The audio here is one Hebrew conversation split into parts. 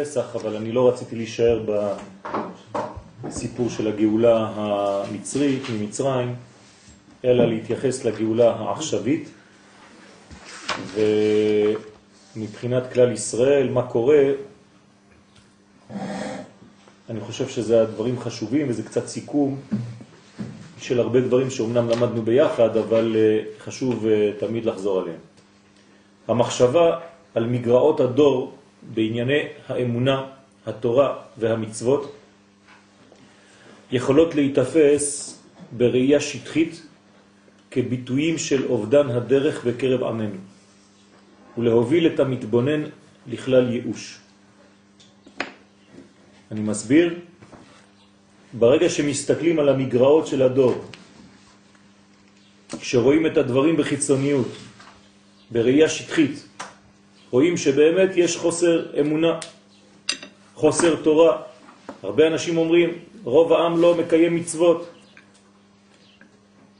פסח, אבל אני לא רציתי להישאר בסיפור של הגאולה המצרית ממצרים, אלא להתייחס לגאולה העכשווית, ומבחינת כלל ישראל, מה קורה, אני חושב שזה הדברים חשובים וזה קצת סיכום של הרבה דברים שאומנם למדנו ביחד, אבל אה, חשוב אה, תמיד לחזור עליהם. המחשבה על מגרעות הדור בענייני האמונה, התורה והמצוות יכולות להתאפס בראייה שטחית כביטויים של אובדן הדרך בקרב עמנו ולהוביל את המתבונן לכלל ייאוש. אני מסביר, ברגע שמסתכלים על המגרעות של הדור, כשרואים את הדברים בחיצוניות, בראייה שטחית, רואים שבאמת יש חוסר אמונה, חוסר תורה. הרבה אנשים אומרים, רוב העם לא מקיים מצוות.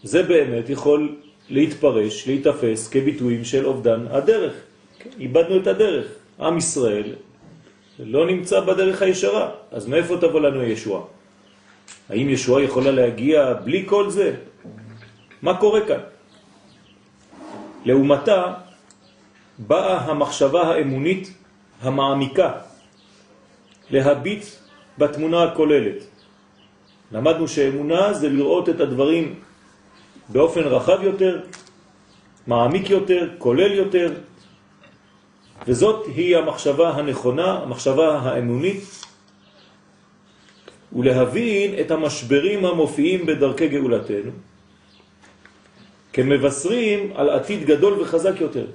זה באמת יכול להתפרש, להתאפס כביטויים של אובדן הדרך. איבדנו את הדרך. עם ישראל לא נמצא בדרך הישרה, אז מאיפה תבוא לנו ישוע? האם ישוע יכולה להגיע בלי כל זה? מה קורה כאן? לעומתה באה המחשבה האמונית המעמיקה להביט בתמונה הכוללת. למדנו שאמונה זה לראות את הדברים באופן רחב יותר, מעמיק יותר, כולל יותר, וזאת היא המחשבה הנכונה, המחשבה האמונית, ולהבין את המשברים המופיעים בדרכי גאולתנו, כמבשרים על עתיד גדול וחזק יותר.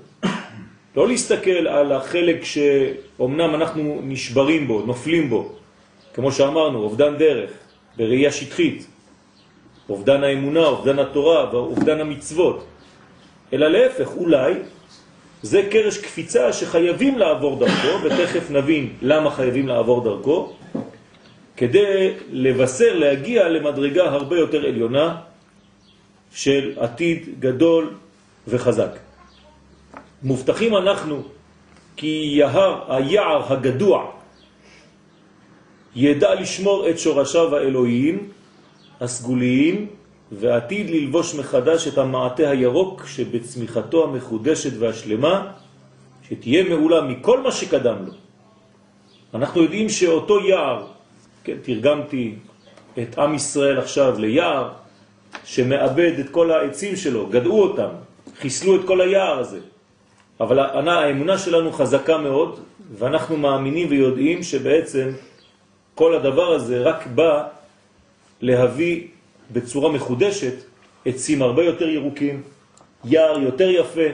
לא להסתכל על החלק שאומנם אנחנו נשברים בו, נופלים בו, כמו שאמרנו, אובדן דרך, בראייה שטחית, אובדן האמונה, אובדן התורה ואובדן המצוות, אלא להפך, אולי זה קרש קפיצה שחייבים לעבור דרכו, ותכף נבין למה חייבים לעבור דרכו, כדי לבשר, להגיע למדרגה הרבה יותר עליונה של עתיד גדול וחזק. מובטחים אנחנו כי יהר, היער הגדוע ידע לשמור את שורשיו האלוהיים הסגוליים ועתיד ללבוש מחדש את המעטה הירוק שבצמיחתו המחודשת והשלמה שתהיה מעולה מכל מה שקדם לו. אנחנו יודעים שאותו יער, כן, תרגמתי את עם ישראל עכשיו ליער שמאבד את כל העצים שלו, גדעו אותם, חיסלו את כל היער הזה. אבל האמונה שלנו חזקה מאוד, ואנחנו מאמינים ויודעים שבעצם כל הדבר הזה רק בא להביא בצורה מחודשת עצים הרבה יותר ירוקים, יער יותר יפה,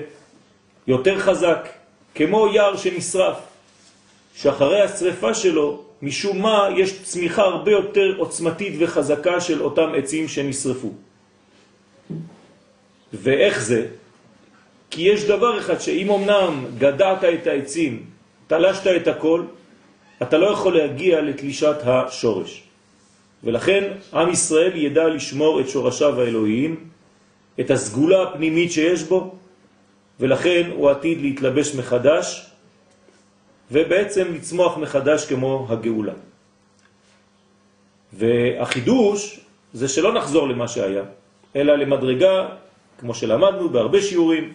יותר חזק, כמו יער שנשרף, שאחרי השריפה שלו, משום מה, יש צמיחה הרבה יותר עוצמתית וחזקה של אותם עצים שנשרפו. ואיך זה? כי יש דבר אחד שאם אמנם גדעת את העצים, תלשת את הכל, אתה לא יכול להגיע לתלישת השורש. ולכן עם ישראל ידע לשמור את שורשיו האלוהיים, את הסגולה הפנימית שיש בו, ולכן הוא עתיד להתלבש מחדש, ובעצם לצמוח מחדש כמו הגאולה. והחידוש זה שלא נחזור למה שהיה, אלא למדרגה, כמו שלמדנו בהרבה שיעורים,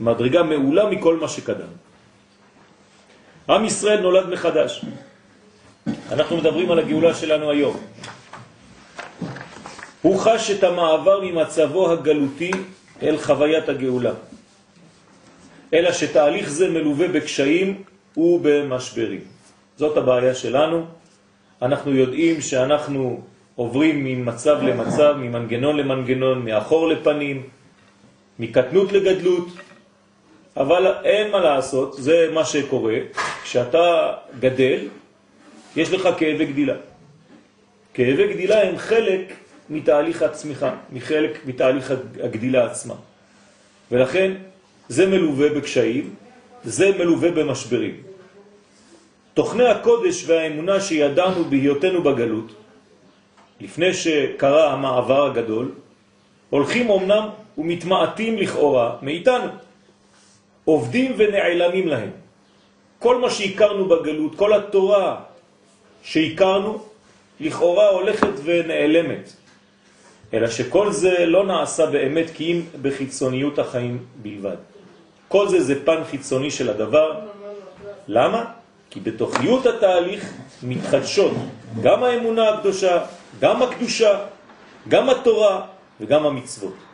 מדרגה מעולה מכל מה שקדם. עם ישראל נולד מחדש. אנחנו מדברים על הגאולה שלנו היום. הוא חש את המעבר ממצבו הגלותי אל חוויית הגאולה. אלא שתהליך זה מלווה בקשיים ובמשברים. זאת הבעיה שלנו. אנחנו יודעים שאנחנו עוברים ממצב למצב, ממנגנון למנגנון, מאחור לפנים, מקטנות לגדלות, אבל אין מה לעשות, זה מה שקורה. כשאתה גדל, יש לך כאבי גדילה. כאבי גדילה הם חלק מתהליך הצמיחה, מחלק מתהליך הגדילה עצמה. ולכן זה מלווה בקשיים, זה מלווה במשברים. תוכני הקודש והאמונה שידענו בהיותנו בגלות, לפני שקרה המעבר הגדול, הולכים אמנם ומתמעטים לכאורה מאיתנו. עובדים ונעלמים להם. כל מה שהכרנו בגלות, כל התורה שהכרנו, לכאורה הולכת ונעלמת. אלא שכל זה לא נעשה באמת כי אם בחיצוניות החיים בלבד. כל זה זה פן חיצוני של הדבר. למה? כי בתוכיות התהליך מתחדשות גם האמונה הקדושה, גם הקדושה, גם התורה וגם המצוות.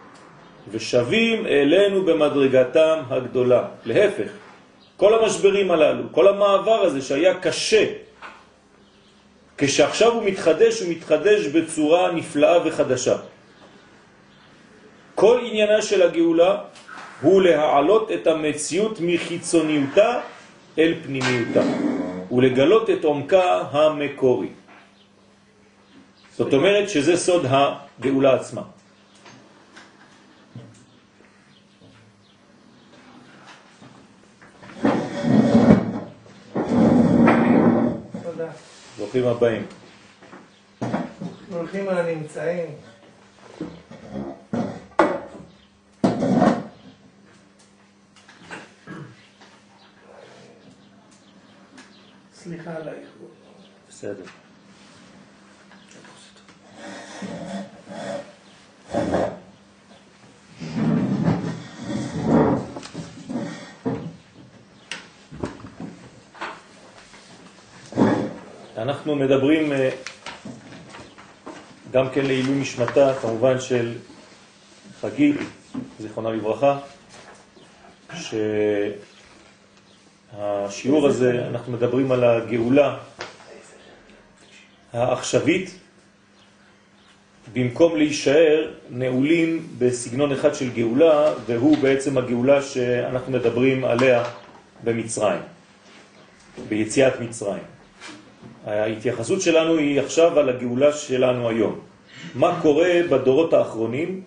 ושווים אלינו במדרגתם הגדולה. להפך, כל המשברים הללו, כל המעבר הזה שהיה קשה, כשעכשיו הוא מתחדש, הוא מתחדש בצורה נפלאה וחדשה. כל עניינה של הגאולה הוא להעלות את המציאות מחיצוניותה אל פנימיותה ולגלות את עומקה המקורי. זאת אומרת שזה סוד הגאולה עצמה. ברוכים הבאים. על הנמצאים. סליחה על האיחור. בסדר. אנחנו מדברים אה, גם כן לעילוי נשמתה, כמובן של חגית, זיכרונה לברכה, שהשיעור הזה, אנחנו מדברים על הגאולה העכשווית, במקום להישאר נעולים בסגנון אחד של גאולה, והוא בעצם הגאולה שאנחנו מדברים עליה במצרים, ביציאת מצרים. ההתייחסות שלנו היא עכשיו על הגאולה שלנו היום. מה קורה בדורות האחרונים,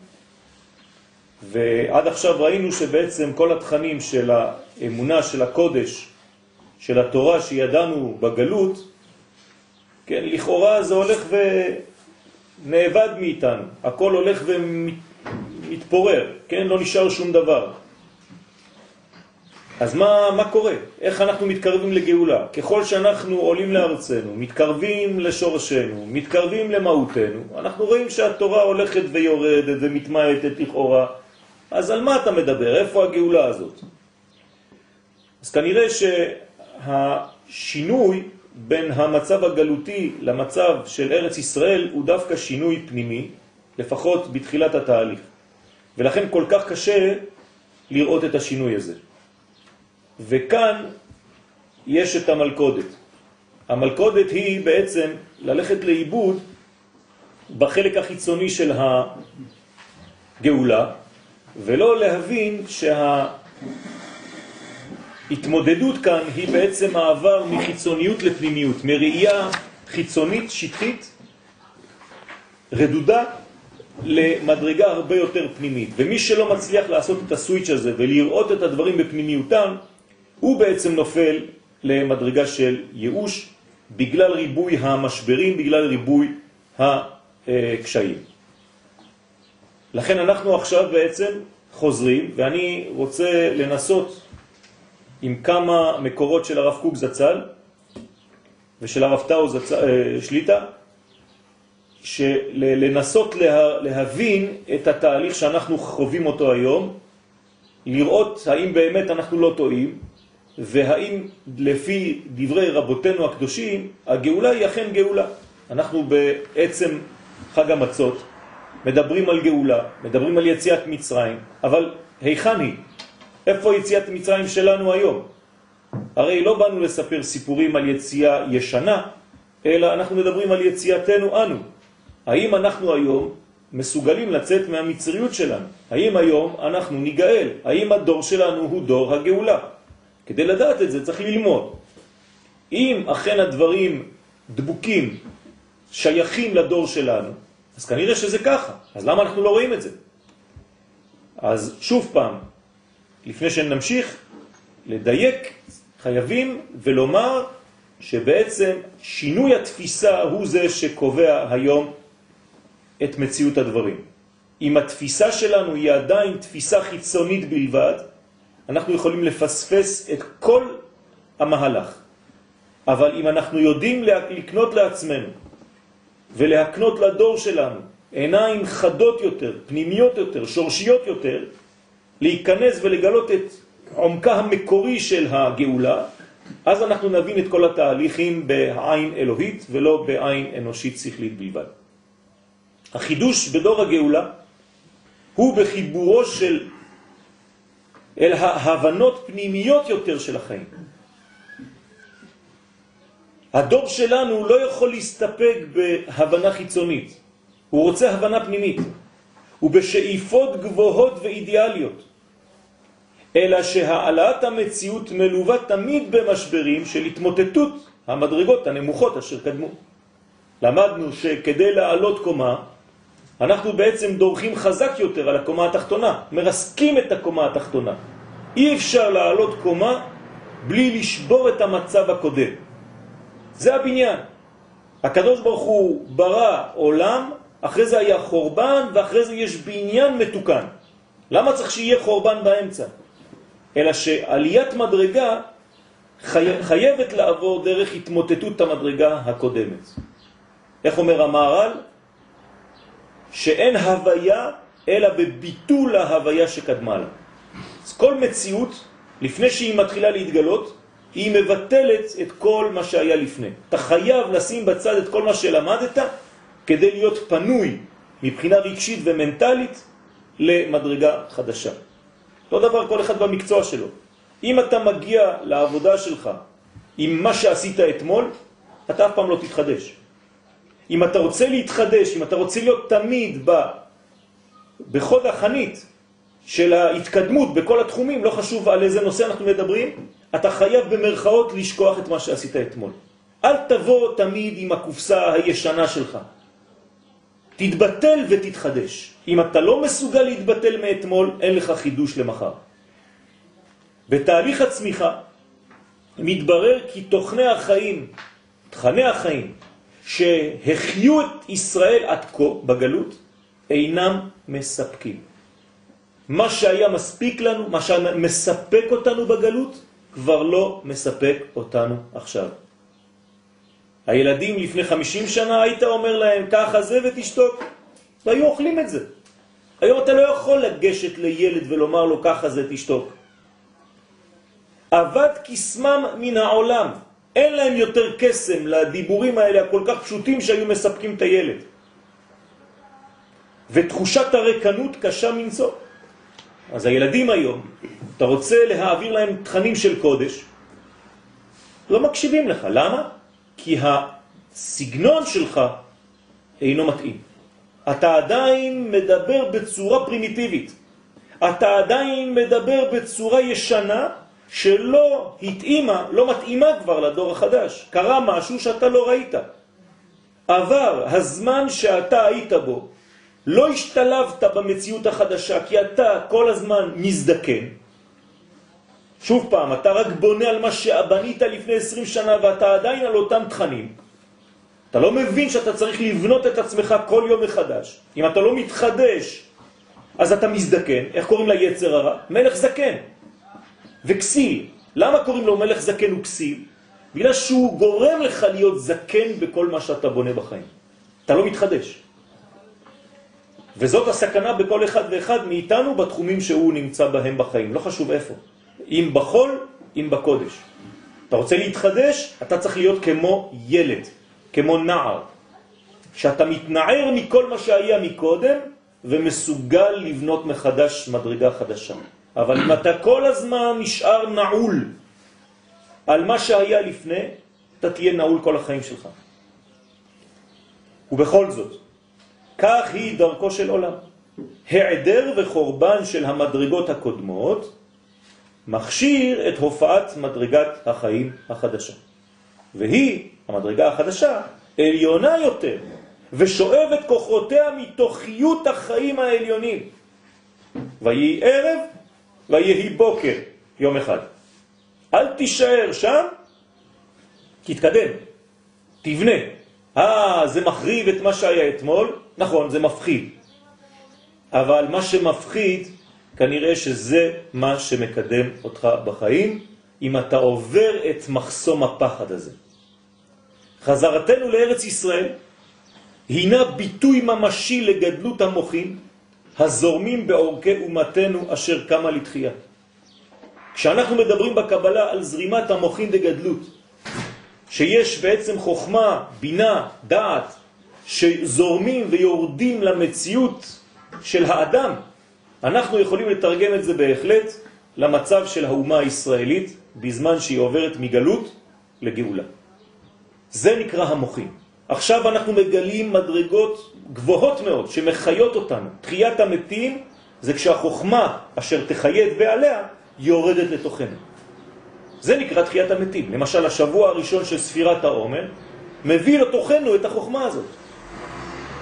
ועד עכשיו ראינו שבעצם כל התכנים של האמונה, של הקודש, של התורה שידענו בגלות, כן, לכאורה זה הולך ונאבד מאיתנו, הכל הולך ומתפורר, כן, לא נשאר שום דבר. אז מה, מה קורה? איך אנחנו מתקרבים לגאולה? ככל שאנחנו עולים לארצנו, מתקרבים לשורשנו, מתקרבים למהותנו, אנחנו רואים שהתורה הולכת ויורדת ומתמעטת לכאורה. אז על מה אתה מדבר? איפה הגאולה הזאת? אז כנראה שהשינוי בין המצב הגלותי למצב של ארץ ישראל הוא דווקא שינוי פנימי, לפחות בתחילת התהליך. ולכן כל כך קשה לראות את השינוי הזה. וכאן יש את המלכודת. המלכודת היא בעצם ללכת לאיבוד בחלק החיצוני של הגאולה, ולא להבין שההתמודדות כאן היא בעצם מעבר מחיצוניות לפנימיות, מראייה חיצונית, שטחית, רדודה, למדרגה הרבה יותר פנימית. ומי שלא מצליח לעשות את הסוויץ' הזה ולראות את הדברים בפנימיותם, הוא בעצם נופל למדרגה של ייאוש בגלל ריבוי המשברים, בגלל ריבוי הקשיים. לכן אנחנו עכשיו בעצם חוזרים, ואני רוצה לנסות עם כמה מקורות של הרב קוק זצ"ל ושל הרב טאו אה, שליטה, לנסות לה, להבין את התהליך שאנחנו חווים אותו היום, לראות האם באמת אנחנו לא טועים, והאם לפי דברי רבותינו הקדושים, הגאולה היא אכן גאולה. אנחנו בעצם חג המצות מדברים על גאולה, מדברים על יציאת מצרים, אבל היכן היא? איפה יציאת מצרים שלנו היום? הרי לא באנו לספר סיפורים על יציאה ישנה, אלא אנחנו מדברים על יציאתנו אנו. האם אנחנו היום מסוגלים לצאת מהמצריות שלנו? האם היום אנחנו ניגאל? האם הדור שלנו הוא דור הגאולה? כדי לדעת את זה צריך ללמוד. אם אכן הדברים דבוקים, שייכים לדור שלנו, אז כנראה שזה ככה. אז למה אנחנו לא רואים את זה? אז שוב פעם, לפני שנמשיך לדייק, חייבים ולומר שבעצם שינוי התפיסה הוא זה שקובע היום את מציאות הדברים. אם התפיסה שלנו היא עדיין תפיסה חיצונית בלבד, אנחנו יכולים לפספס את כל המהלך. אבל אם אנחנו יודעים לקנות לעצמנו ולהקנות לדור שלנו עיניים חדות יותר, פנימיות יותר, שורשיות יותר, להיכנס ולגלות את עומקה המקורי של הגאולה, אז אנחנו נבין את כל התהליכים בעין אלוהית ולא בעין אנושית שכלית בלבד. החידוש בדור הגאולה הוא בחיבורו של אל ההבנות פנימיות יותר של החיים. הדור שלנו לא יכול להסתפק בהבנה חיצונית, הוא רוצה הבנה פנימית, ובשאיפות גבוהות ואידיאליות, אלא שהעלאת המציאות מלווה תמיד במשברים של התמוטטות המדרגות הנמוכות אשר קדמו. למדנו שכדי לעלות קומה, אנחנו בעצם דורכים חזק יותר על הקומה התחתונה, מרסקים את הקומה התחתונה. אי אפשר לעלות קומה בלי לשבור את המצב הקודם. זה הבניין. הקדוש ברוך הוא ברא עולם, אחרי זה היה חורבן, ואחרי זה יש בניין מתוקן. למה צריך שיהיה חורבן באמצע? אלא שעליית מדרגה חי... חייבת לעבור דרך התמוטטות המדרגה הקודמת. איך אומר המהר"ל? שאין הוויה אלא בביטול ההוויה שקדמה לה. אז כל מציאות, לפני שהיא מתחילה להתגלות, היא מבטלת את כל מה שהיה לפני. אתה חייב לשים בצד את כל מה שלמדת כדי להיות פנוי מבחינה רגשית ומנטלית למדרגה חדשה. אותו דבר כל אחד במקצוע שלו. אם אתה מגיע לעבודה שלך עם מה שעשית אתמול, אתה אף פעם לא תתחדש. אם אתה רוצה להתחדש, אם אתה רוצה להיות תמיד ב, בחוד החנית של ההתקדמות בכל התחומים, לא חשוב על איזה נושא אנחנו מדברים, אתה חייב במרכאות לשכוח את מה שעשית אתמול. אל תבוא תמיד עם הקופסה הישנה שלך. תתבטל ותתחדש. אם אתה לא מסוגל להתבטל מאתמול, אין לך חידוש למחר. בתהליך הצמיחה מתברר כי תוכני החיים, תכני החיים, שהחיו את ישראל עד כה בגלות, אינם מספקים. מה שהיה מספיק לנו, מה שמספק אותנו בגלות, כבר לא מספק אותנו עכשיו. הילדים לפני 50 שנה היית אומר להם ככה זה ותשתוק, והיו אוכלים את זה. היום אתה לא יכול לגשת לילד ולומר לו ככה זה תשתוק. עבד כסמם מן העולם, אין להם יותר קסם לדיבורים האלה הכל כך פשוטים שהיו מספקים את הילד. ותחושת הרקנות קשה מנשוא. אז הילדים היום, אתה רוצה להעביר להם תכנים של קודש, לא מקשיבים לך. למה? כי הסגנון שלך אינו מתאים. אתה עדיין מדבר בצורה פרימיטיבית. אתה עדיין מדבר בצורה ישנה שלא התאימה, לא מתאימה כבר לדור החדש. קרה משהו שאתה לא ראית. עבר הזמן שאתה היית בו, לא השתלבת במציאות החדשה כי אתה כל הזמן מזדקן. שוב פעם, אתה רק בונה על מה שבנית לפני 20 שנה ואתה עדיין על אותם תכנים. אתה לא מבין שאתה צריך לבנות את עצמך כל יום מחדש. אם אתה לא מתחדש, אז אתה מזדקן. איך קוראים ליצר הרע? מלך זקן. וכסיל. למה קוראים לו מלך זקן וכסיל? בגלל שהוא גורם לך להיות זקן בכל מה שאתה בונה בחיים. אתה לא מתחדש. וזאת הסכנה בכל אחד ואחד מאיתנו בתחומים שהוא נמצא בהם בחיים, לא חשוב איפה. אם בחול, אם בקודש. אתה רוצה להתחדש, אתה צריך להיות כמו ילד, כמו נער, שאתה מתנער מכל מה שהיה מקודם ומסוגל לבנות מחדש מדרגה חדשה. אבל אם אתה כל הזמן נשאר נעול על מה שהיה לפני, אתה תהיה נעול כל החיים שלך. ובכל זאת, כך היא דרכו של עולם. העדר וחורבן של המדרגות הקודמות מכשיר את הופעת מדרגת החיים החדשה. והיא, המדרגה החדשה, עליונה יותר, ושואבת כוחותיה מתוכיות החיים העליונים. ויהי ערב, ויהי בוקר, יום אחד. אל תישאר שם, תתקדם, תבנה. אה, זה מחריב את מה שהיה אתמול, נכון, זה מפחיד. אבל מה שמפחיד, כנראה שזה מה שמקדם אותך בחיים, אם אתה עובר את מחסום הפחד הזה. חזרתנו לארץ ישראל הינה ביטוי ממשי לגדלות המוחים הזורמים בעורכי אומתנו אשר קמה לתחייה. כשאנחנו מדברים בקבלה על זרימת המוחים דגדלות, שיש בעצם חוכמה, בינה, דעת, שזורמים ויורדים למציאות של האדם, אנחנו יכולים לתרגם את זה בהחלט למצב של האומה הישראלית בזמן שהיא עוברת מגלות לגאולה. זה נקרא המוחים. עכשיו אנחנו מגלים מדרגות גבוהות מאוד שמחיות אותנו. תחיית המתים זה כשהחוכמה אשר תחייד בעליה יורדת לתוכנו. זה נקרא תחיית המתים. למשל, השבוע הראשון של ספירת העומר מביא לתוכנו את החוכמה הזאת.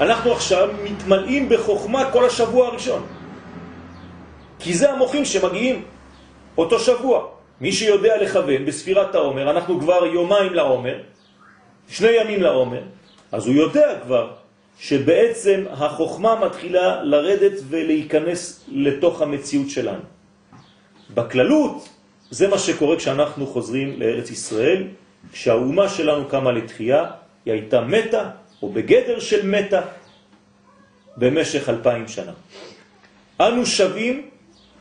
אנחנו עכשיו מתמלאים בחוכמה כל השבוע הראשון. כי זה המוחים שמגיעים אותו שבוע. מי שיודע לכוון בספירת העומר, אנחנו כבר יומיים לעומר, שני ימים לעומר, אז הוא יודע כבר שבעצם החוכמה מתחילה לרדת ולהיכנס לתוך המציאות שלנו. בכללות זה מה שקורה כשאנחנו חוזרים לארץ ישראל, כשהאומה שלנו קמה לתחייה, היא הייתה מתה או בגדר של מתה במשך אלפיים שנה. אנו שווים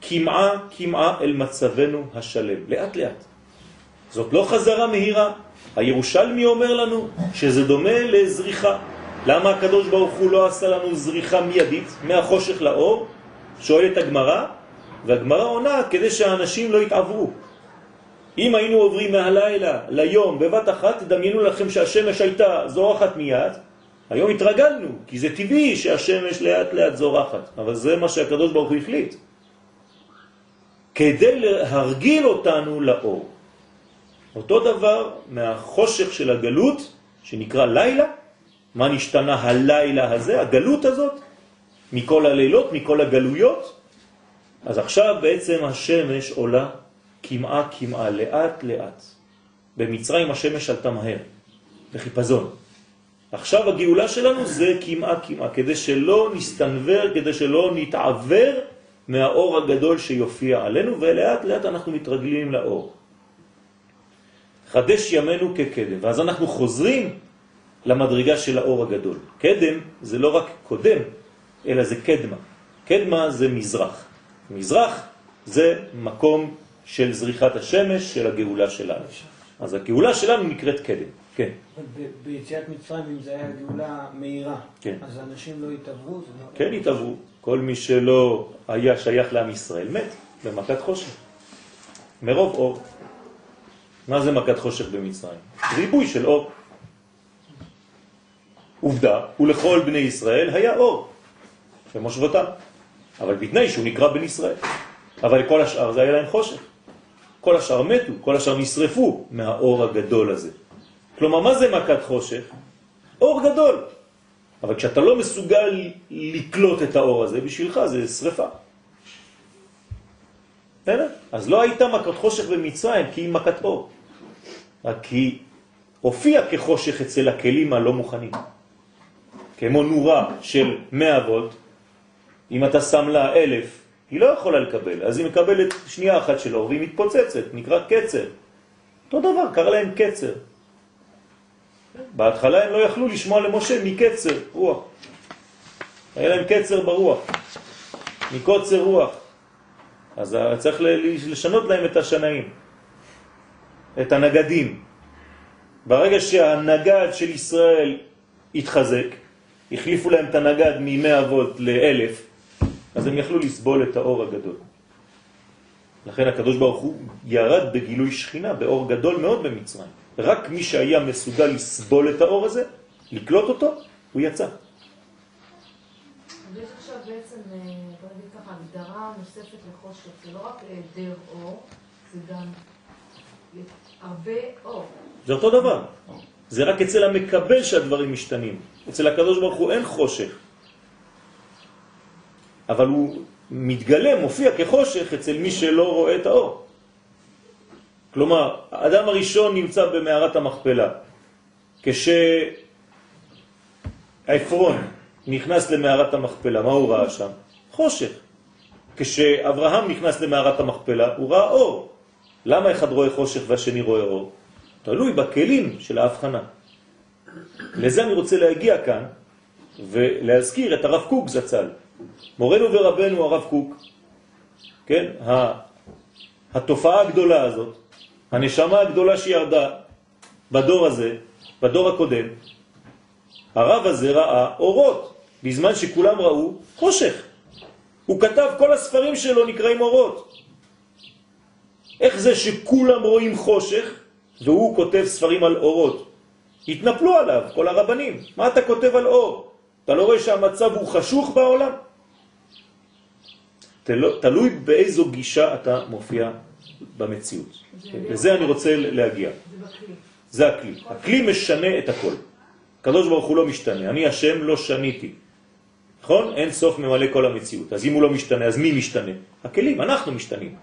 כמעה כמעה אל מצבנו השלם, לאט לאט. זאת לא חזרה מהירה. הירושלמי אומר לנו שזה דומה לזריחה. למה הקדוש ברוך הוא לא עשה לנו זריחה מיידית מהחושך לאור? שואלת הגמרא, והגמרא עונה כדי שהאנשים לא יתעברו. אם היינו עוברים מהלילה ליום בבת אחת, תדמיינו לכם שהשמש הייתה זורחת מיד, היום התרגלנו, כי זה טבעי שהשמש לאט לאט זורחת, אבל זה מה שהקדוש ברוך הוא החליט. כדי להרגיל אותנו לאור. אותו דבר מהחושך של הגלות, שנקרא לילה, מה נשתנה הלילה הזה, הגלות הזאת, מכל הלילות, מכל הגלויות? אז עכשיו בעצם השמש עולה כמעה כמעה, לאט לאט. במצרים השמש עלתה מהר, בחיפזון. עכשיו הגאולה שלנו זה כמעה כמעה, כדי שלא נסתנבר, כדי שלא נתעבר מהאור הגדול שיופיע עלינו, ולאט לאט אנחנו מתרגלים לאור. חדש ימינו כקדם, ואז אנחנו חוזרים למדרגה של האור הגדול. קדם זה לא רק קודם, אלא זה קדמה. קדמה זה מזרח. מזרח זה מקום של זריחת השמש, של הגאולה שלנו. אז הגאולה שלנו נקראת קדם, כן. ביציאת מצרים, אם זה היה גאולה מהירה, כן. אז אנשים לא יתעברו? זה לא... כן התעברו. כל מי שלא היה שייך לעם ישראל מת במכת חושך. מרוב אור. מה זה מכת חושך במצרים? ריבוי של אור. עובדה, ולכל בני ישראל היה אור במושבותם, אבל בתנאי שהוא נקרא בן ישראל. אבל כל השאר זה היה להם חושך. כל השאר מתו, כל השאר נשרפו מהאור הגדול הזה. כלומר, מה זה מכת חושך? אור גדול. אבל כשאתה לא מסוגל לקלוט את האור הזה, בשבילך זה שריפה. בסדר? אז לא הייתה מכת חושך במצרים כי היא מכת אור. רק היא הופיעה כחושך אצל הכלים הלא מוכנים. כמו נורה של 100 וולט, אם אתה שם לה אלף, היא לא יכולה לקבל, אז היא מקבלת שנייה אחת של אור והיא מתפוצצת, נקרא קצר. אותו דבר, קרא להם קצר. בהתחלה הם לא יכלו לשמוע למשה מקצר רוח. היה להם קצר ברוח, מקוצר רוח. אז צריך לשנות להם את השנאים, את הנגדים. ברגע שהנגד של ישראל התחזק, החליפו להם את הנגד מ-100 וולט ל-1000, אז הם יכלו לסבול את האור הגדול. לכן הקדוש ברוך הוא ירד בגילוי שכינה, באור גדול מאוד במצרים. רק מי שהיה מסוגל לסבול את האור הזה, לקלוט אותו, הוא יצא. יש עכשיו בעצם, אה, בוא נגיד ככה, הגדרה נוספת לחושך. זה לא רק היעדר אור, זה גם. זה אותו דבר. זה רק אצל המקבל שהדברים משתנים. אצל הקדוש ברוך הוא אין חושך. אבל הוא מתגלה, מופיע כחושך אצל מי שלא רואה את האור. כלומר, האדם הראשון נמצא במערת המכפלה. כשעפרון נכנס למערת המכפלה, מה הוא ראה שם? חושך. כשאברהם נכנס למערת המכפלה, הוא ראה אור. למה אחד רואה חושך והשני רואה אור? תלוי בכלים של ההבחנה. לזה אני רוצה להגיע כאן ולהזכיר את הרב קוק זצ"ל. מורנו ורבנו הרב קוק, כן, התופעה הגדולה הזאת, הנשמה הגדולה שירדה בדור הזה, בדור הקודם, הרב הזה ראה אורות, בזמן שכולם ראו חושך. הוא כתב, כל הספרים שלו נקראים אורות. איך זה שכולם רואים חושך והוא כותב ספרים על אורות? התנפלו עליו, כל הרבנים. מה אתה כותב על אור? אתה לא רואה שהמצב הוא חשוך בעולם? תלו, תלוי באיזו גישה אתה מופיע במציאות. לזה אני רוצה להגיע. זה הכלי. הכלי משנה את הכל. הקדוש ברוך הוא לא משתנה. אני השם לא שניתי. נכון? אין סוף ממלא כל המציאות. אז אם הוא לא משתנה, אז מי משתנה? הכלים, אנחנו משתנים.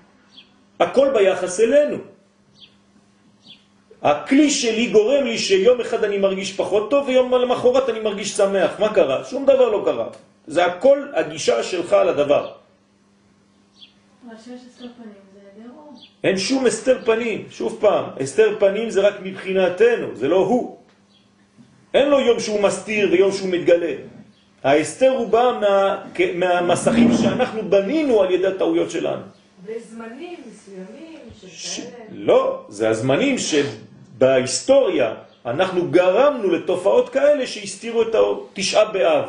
הכל ביחס אלינו. הכלי שלי גורם לי שיום אחד אני מרגיש פחות טוב ויום למחרת אני מרגיש שמח. מה קרה? שום דבר לא קרה. זה הכל הגישה שלך על הדבר. אין שום הסתר פנים. שוב פעם, הסתר פנים זה רק מבחינתנו, זה לא הוא. אין לו יום שהוא מסתיר ויום שהוא מתגלה. ההסתר הוא בא מה, מהמסכים שאנחנו בנינו על ידי הטעויות שלנו. בזמנים מסוימים ש... של כאלה. לא, זה הזמנים שבהיסטוריה אנחנו גרמנו לתופעות כאלה שהסתירו את האור. תשעה באב.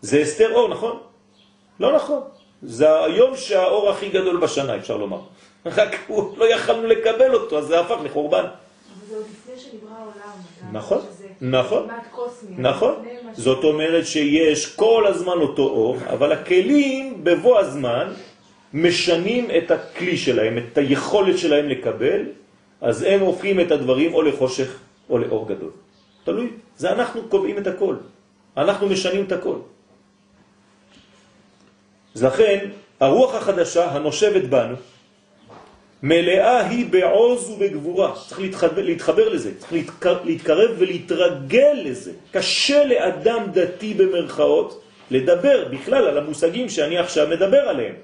זה הסתר אור, נכון? לא נכון. זה היום שהאור הכי גדול בשנה, אפשר לומר. רק הוא לא יכלנו לקבל אותו, אז זה הפך לחורבן. אבל זה עוד לפני שנברא העולם. נכון, נכון. נכון. זאת אומרת שיש כל הזמן אותו אור, אבל הכלים בבוא הזמן משנים את הכלי שלהם, את היכולת שלהם לקבל, אז הם הופכים את הדברים או לחושך או לאור גדול. תלוי, זה אנחנו קובעים את הכל. אנחנו משנים את הכל. אז לכן, הרוח החדשה הנושבת בנו, מלאה היא בעוז ובגבורה. צריך להתחבר, להתחבר לזה, צריך להתקרב, להתקרב ולהתרגל לזה. קשה לאדם דתי במרכאות לדבר בכלל על המושגים שאני עכשיו מדבר עליהם.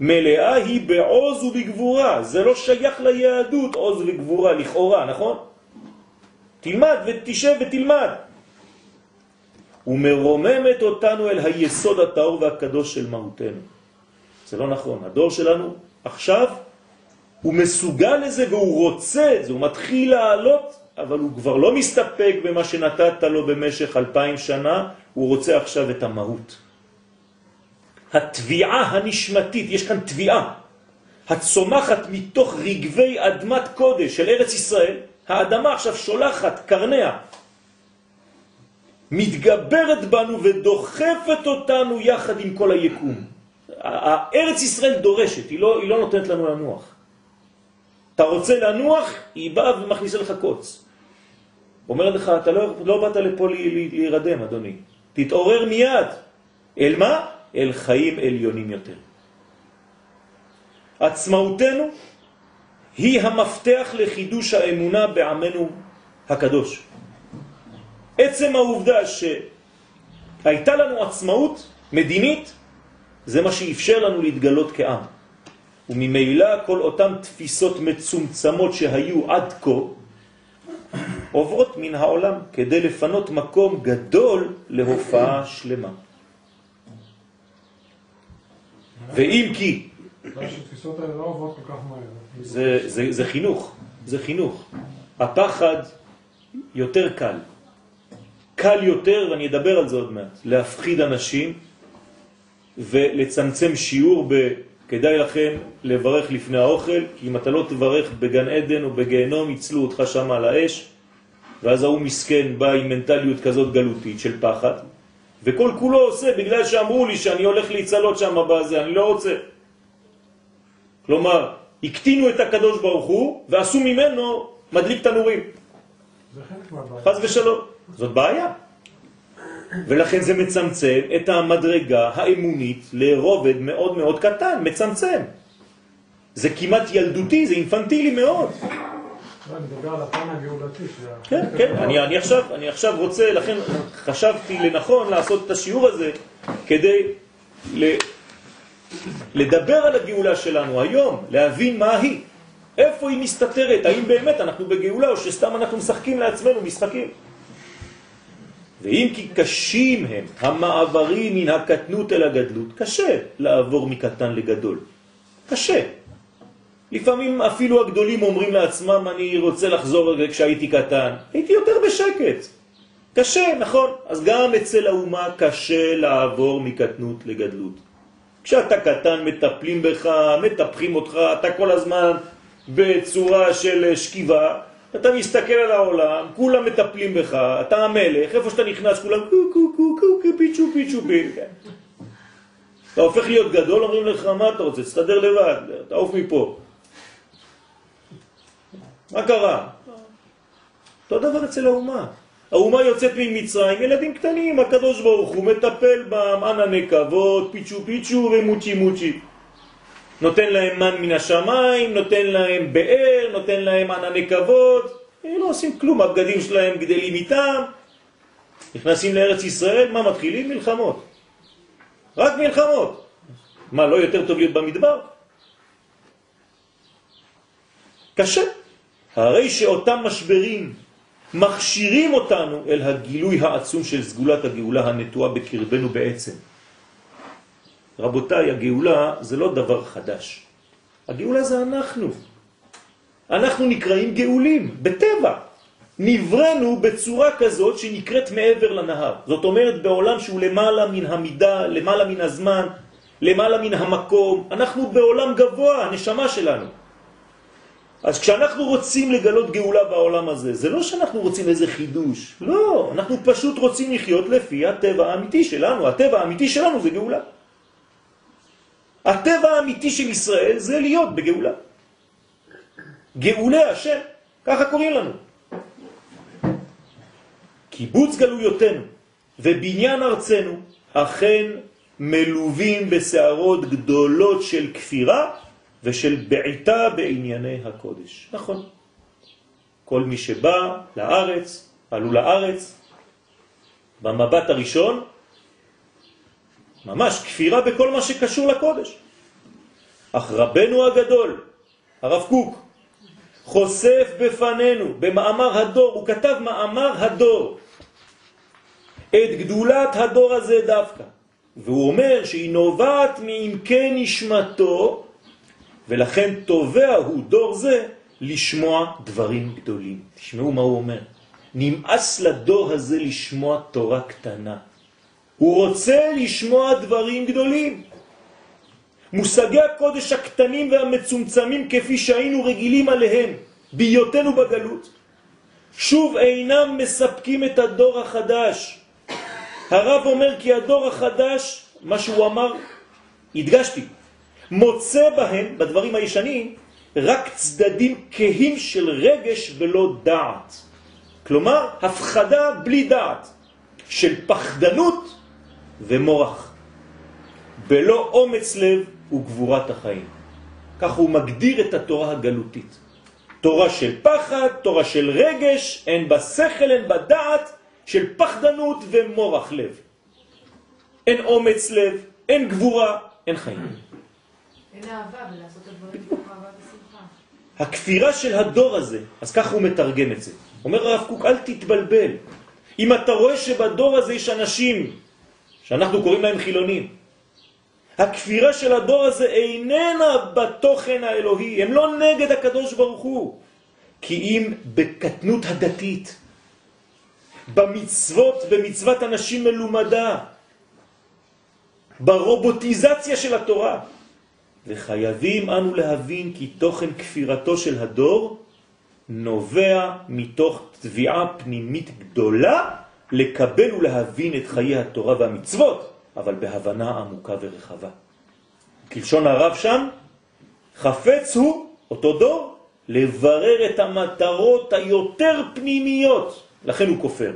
מלאה היא בעוז ובגבורה, זה לא שייך ליהדות עוז וגבורה לכאורה, נכון? תלמד ותשב ותלמד. ומרוממת אותנו אל היסוד הטהור והקדוש של מהותנו. זה לא נכון, הדור שלנו עכשיו הוא מסוגל לזה והוא רוצה את זה, הוא מתחיל לעלות, אבל הוא כבר לא מסתפק במה שנתת לו במשך אלפיים שנה, הוא רוצה עכשיו את המהות. התביעה הנשמתית, יש כאן תביעה, הצומחת מתוך רגבי אדמת קודש של ארץ ישראל, האדמה עכשיו שולחת קרניה, מתגברת בנו ודוחפת אותנו יחד עם כל היקום. הארץ ישראל דורשת, היא לא, היא לא נותנת לנו לנוח. אתה רוצה לנוח, היא באה ומכניסה לך קוץ. אומרת לך, אתה לא, לא באת לפה להירדם, אדוני. תתעורר מיד. אל מה? אל חיים עליונים יותר. עצמאותנו היא המפתח לחידוש האמונה בעמנו הקדוש. עצם העובדה שהייתה לנו עצמאות מדינית, זה מה שאפשר לנו להתגלות כעם. וממילא כל אותן תפיסות מצומצמות שהיו עד כה עוברות מן העולם כדי לפנות מקום גדול להופעה שלמה. ואם כי, בגלל שתפיסות האלה לא עוברות כל מהר. זה, זה, זה חינוך, זה חינוך. הפחד יותר קל. קל יותר, ואני אדבר על זה עוד מעט, להפחיד אנשים ולצמצם שיעור ב... כדאי לכם לברך לפני האוכל, כי אם אתה לא תברך בגן עדן או בגיהנום, יצלו אותך שם על האש, ואז ההוא מסכן בא עם מנטליות כזאת גלותית של פחד, וכל כולו עושה בגלל שאמרו לי שאני הולך להצלות שם בזה, אני לא רוצה. כלומר, הקטינו את הקדוש ברוך הוא ועשו ממנו מדליק תנורים. חז ושלום. זאת בעיה. ולכן זה מצמצם את המדרגה האמונית לרובד מאוד מאוד קטן, מצמצם. זה כמעט ילדותי, זה אינפנטילי מאוד. כן, כן, אני, אני, עכשיו, אני עכשיו רוצה, לכן חשבתי לנכון לעשות את השיעור הזה כדי ל, לדבר על הגאולה שלנו היום, להבין מה היא, איפה היא מסתתרת, האם באמת אנחנו בגאולה או שסתם אנחנו משחקים לעצמנו משחקים. ואם כי קשים הם המעברים מן הקטנות אל הגדלות, קשה לעבור מקטן לגדול. קשה. לפעמים אפילו הגדולים אומרים לעצמם, אני רוצה לחזור כשהייתי קטן. הייתי יותר בשקט. קשה, נכון. אז גם אצל האומה קשה לעבור מקטנות לגדלות. כשאתה קטן מטפלים בך, מטפחים אותך, אתה כל הזמן בצורה של שכיבה, אתה מסתכל על העולם, כולם מטפלים בך, אתה המלך, איפה שאתה נכנס כולם קו קו קו קו קו פיצ'ו פיצ'ו פיצ'ו. אתה הופך להיות גדול, אומרים לך, מה אתה רוצה? תסתדר לבד, תעוף מפה. מה קרה? אותו דבר אצל האומה. האומה יוצאת ממצרים, ילדים קטנים, הקדוש ברוך הוא מטפל בם, ענני כבוד, פיצ'ו פיצ'ו ומוצ'י מוצ'י. נותן להם מן מן השמיים, נותן להם באר, נותן להם ענני כבוד, הם לא עושים כלום, הבגדים שלהם גדלים איתם, נכנסים לארץ ישראל, מה מתחילים? מלחמות. רק מלחמות. מה, לא יותר טוב להיות במדבר? קשה. הרי שאותם משברים מכשירים אותנו אל הגילוי העצום של סגולת הגאולה הנטועה בקרבנו בעצם. רבותיי, הגאולה זה לא דבר חדש. הגאולה זה אנחנו. אנחנו נקראים גאולים, בטבע. נברנו בצורה כזאת שנקראת מעבר לנהר. זאת אומרת בעולם שהוא למעלה מן המידה, למעלה מן הזמן, למעלה מן המקום. אנחנו בעולם גבוה, הנשמה שלנו. אז כשאנחנו רוצים לגלות גאולה בעולם הזה, זה לא שאנחנו רוצים איזה חידוש, לא, אנחנו פשוט רוצים לחיות לפי הטבע האמיתי שלנו, הטבע האמיתי שלנו זה גאולה. הטבע האמיתי של ישראל זה להיות בגאולה. גאולי השם, ככה קוראים לנו. קיבוץ גלויותינו ובניין ארצנו אכן מלווים בסערות גדולות של כפירה ושל בעיטה בענייני הקודש. נכון. כל מי שבא לארץ, עלו לארץ, במבט הראשון, ממש כפירה בכל מה שקשור לקודש. אך רבנו הגדול, הרב קוק, חושף בפנינו במאמר הדור, הוא כתב מאמר הדור, את גדולת הדור הזה דווקא. והוא אומר שהיא נובעת מעמקי נשמתו ולכן תובע הוא דור זה לשמוע דברים גדולים. תשמעו מה הוא אומר. נמאס לדור הזה לשמוע תורה קטנה. הוא רוצה לשמוע דברים גדולים. מושגי הקודש הקטנים והמצומצמים כפי שהיינו רגילים עליהם בהיותנו בגלות, שוב אינם מספקים את הדור החדש. הרב אומר כי הדור החדש, מה שהוא אמר, הדגשתי, מוצא בהם, בדברים הישנים, רק צדדים כהים של רגש ולא דעת. כלומר, הפחדה בלי דעת, של פחדנות ומורח, בלא אומץ לב וגבורת החיים. כך הוא מגדיר את התורה הגלותית. תורה של פחד, תורה של רגש, אין בה שכל, אין בה דעת, של פחדנות ומורח לב. אין אומץ לב, אין גבורה, אין חיים. אין אהבה ולעשות את הדברים מתוך אהבה ושמחה. הכפירה של הדור הזה, אז ככה הוא מתרגם את זה. אומר הרב קוק, אל תתבלבל. אם אתה רואה שבדור הזה יש אנשים, שאנחנו קוראים להם חילונים, הכפירה של הדור הזה איננה בתוכן האלוהי, הם לא נגד הקדוש ברוך הוא, כי אם בקטנות הדתית, במצוות, במצוות אנשים מלומדה, ברובוטיזציה של התורה, וחייבים אנו להבין כי תוכן כפירתו של הדור נובע מתוך תביעה פנימית גדולה לקבל ולהבין את חיי התורה והמצוות, אבל בהבנה עמוקה ורחבה. כלשון הרב שם, חפץ הוא, אותו דור, לברר את המטרות היותר פנימיות, לכן הוא כופר.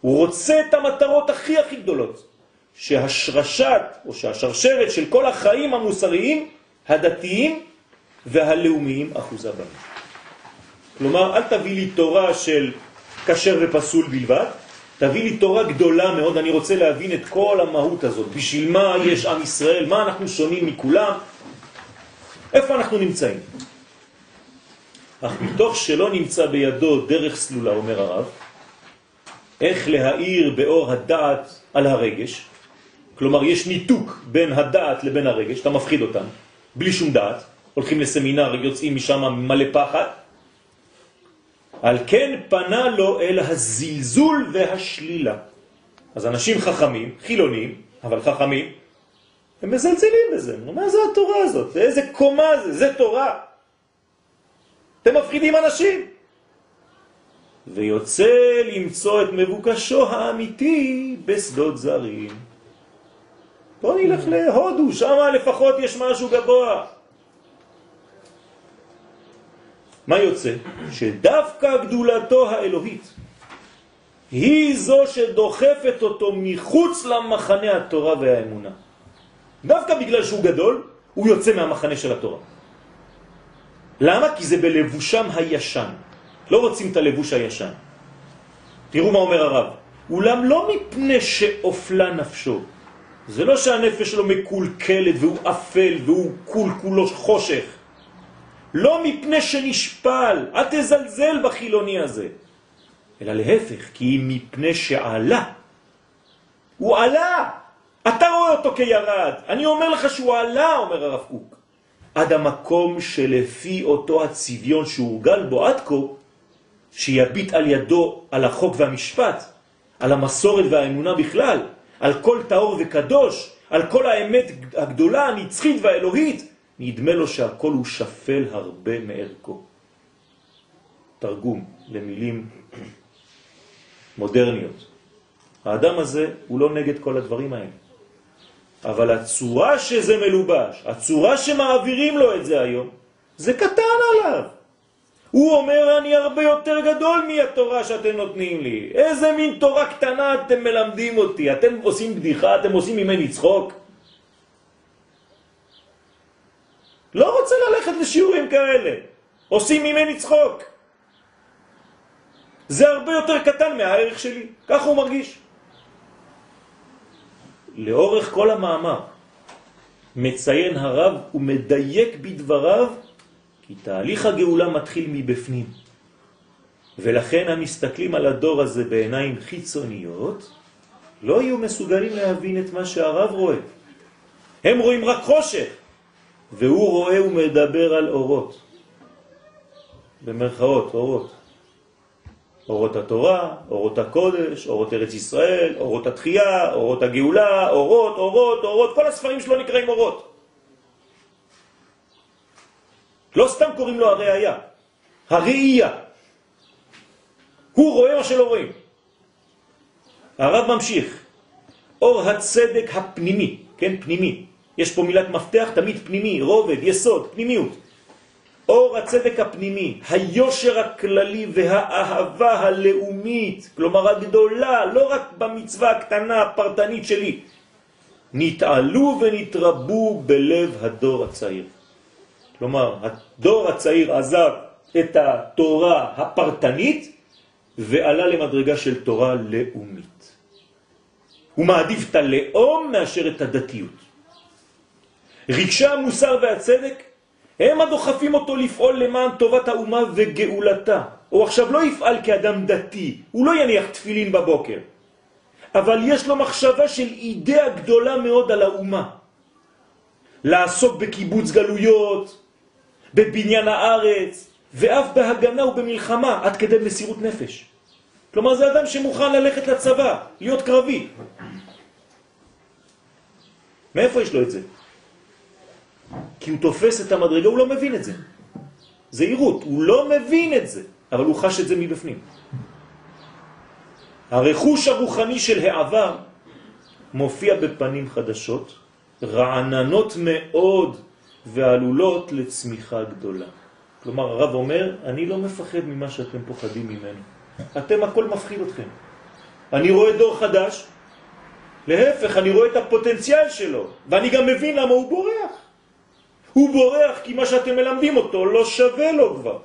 הוא רוצה את המטרות הכי הכי גדולות. שהשרשת או שהשרשרת של כל החיים המוסריים, הדתיים והלאומיים אחוזה בהם. כלומר, אל תביא לי תורה של כשר ופסול בלבד, תביא לי תורה גדולה מאוד, אני רוצה להבין את כל המהות הזאת. בשביל מה יש עם ישראל? מה אנחנו שונים מכולם? איפה אנחנו נמצאים? אך מתוך שלא נמצא בידו דרך סלולה, אומר הרב, איך להאיר באור הדעת על הרגש, כלומר יש ניתוק בין הדעת לבין הרגש, אתה מפחיד אותם, בלי שום דעת, הולכים לסמינר, יוצאים משם מלא פחד, על כן פנה לו אל הזלזול והשלילה. אז אנשים חכמים, חילונים, אבל חכמים, הם מזלזלים בזה. מה זה התורה הזאת? איזה קומה זה? זה תורה. אתם מפחידים אנשים. ויוצא למצוא את מבוקשו האמיתי בשדות זרים. בוא נלך להודו, שם לפחות יש משהו גבוה. מה יוצא? שדווקא גדולתו האלוהית היא זו שדוחפת אותו מחוץ למחנה התורה והאמונה. דווקא בגלל שהוא גדול, הוא יוצא מהמחנה של התורה. למה? כי זה בלבושם הישן. לא רוצים את הלבוש הישן. תראו מה אומר הרב. אולם לא מפני שאופלה נפשו. זה לא שהנפש שלו מקולקלת והוא אפל והוא כול כולו חושך. לא מפני שנשפל, אל תזלזל בחילוני הזה. אלא להפך, כי מפני שעלה. הוא עלה! אתה רואה אותו כירד. אני אומר לך שהוא עלה, אומר הרב קוק. עד המקום שלפי אותו הצביון שהורגל בו עד כה, שיביט על ידו על החוק והמשפט, על המסורת והאמונה בכלל, על כל טהור וקדוש, על כל האמת הגדולה, הנצחית והאלוהית, נדמה לו שהכל הוא שפל הרבה מערכו. תרגום למילים מודרניות. האדם הזה הוא לא נגד כל הדברים האלה. אבל הצורה שזה מלובש, הצורה שמעבירים לו את זה היום, זה קטן עליו. הוא אומר, אני הרבה יותר גדול מהתורה שאתם נותנים לי. איזה מין תורה קטנה אתם מלמדים אותי? אתם עושים בדיחה, אתם עושים ממני צחוק? לא רוצה ללכת לשיעורים כאלה. עושים ממני צחוק. זה הרבה יותר קטן מהערך שלי. כך הוא מרגיש. לאורך כל המאמר מציין הרב ומדייק בדבריו כי תהליך הגאולה מתחיל מבפנים. ולכן המסתכלים על הדור הזה בעיניים חיצוניות לא יהיו מסוגלים להבין את מה שהרב רואה. הם רואים רק חושך, והוא רואה ומדבר על אורות. במרכאות, אורות. אורות התורה, אורות הקודש, אורות ארץ ישראל, אורות התחייה, אורות הגאולה, אורות, אורות, אורות, כל הספרים שלו נקראים אורות. לא סתם קוראים לו הראייה, הראייה. הוא רואה מה שלא רואים. הרב ממשיך, אור הצדק הפנימי, כן, פנימי. יש פה מילת מפתח תמיד פנימי, רובד, יסוד, פנימיות. אור הצדק הפנימי, היושר הכללי והאהבה הלאומית, כלומר הגדולה, לא רק במצווה הקטנה הפרטנית שלי, נתעלו ונתרבו בלב הדור הצעיר. כלומר, הדור הצעיר עזב את התורה הפרטנית ועלה למדרגה של תורה לאומית. הוא מעדיף את הלאום מאשר את הדתיות. רגשי המוסר והצדק הם הדוחפים אותו לפעול למען טובת האומה וגאולתה. הוא עכשיו לא יפעל כאדם דתי, הוא לא יניח תפילין בבוקר, אבל יש לו מחשבה של אידאה גדולה מאוד על האומה. לעסוק בקיבוץ גלויות, בבניין הארץ, ואף בהגנה ובמלחמה, עד כדי מסירות נפש. כלומר, זה אדם שמוכן ללכת לצבא, להיות קרבי. מאיפה יש לו את זה? כי הוא תופס את המדרגה, הוא לא מבין את זה. זה עירות, הוא לא מבין את זה, אבל הוא חש את זה מבפנים. הרכוש הרוחני של העבר מופיע בפנים חדשות, רעננות מאוד ועלולות לצמיחה גדולה. כלומר, הרב אומר, אני לא מפחד ממה שאתם פוחדים ממנו. אתם הכל מפחיד אתכם. אני רואה דור חדש, להפך, אני רואה את הפוטנציאל שלו, ואני גם מבין למה הוא בורח. הוא בורח כי מה שאתם מלמדים אותו לא שווה לו כבר.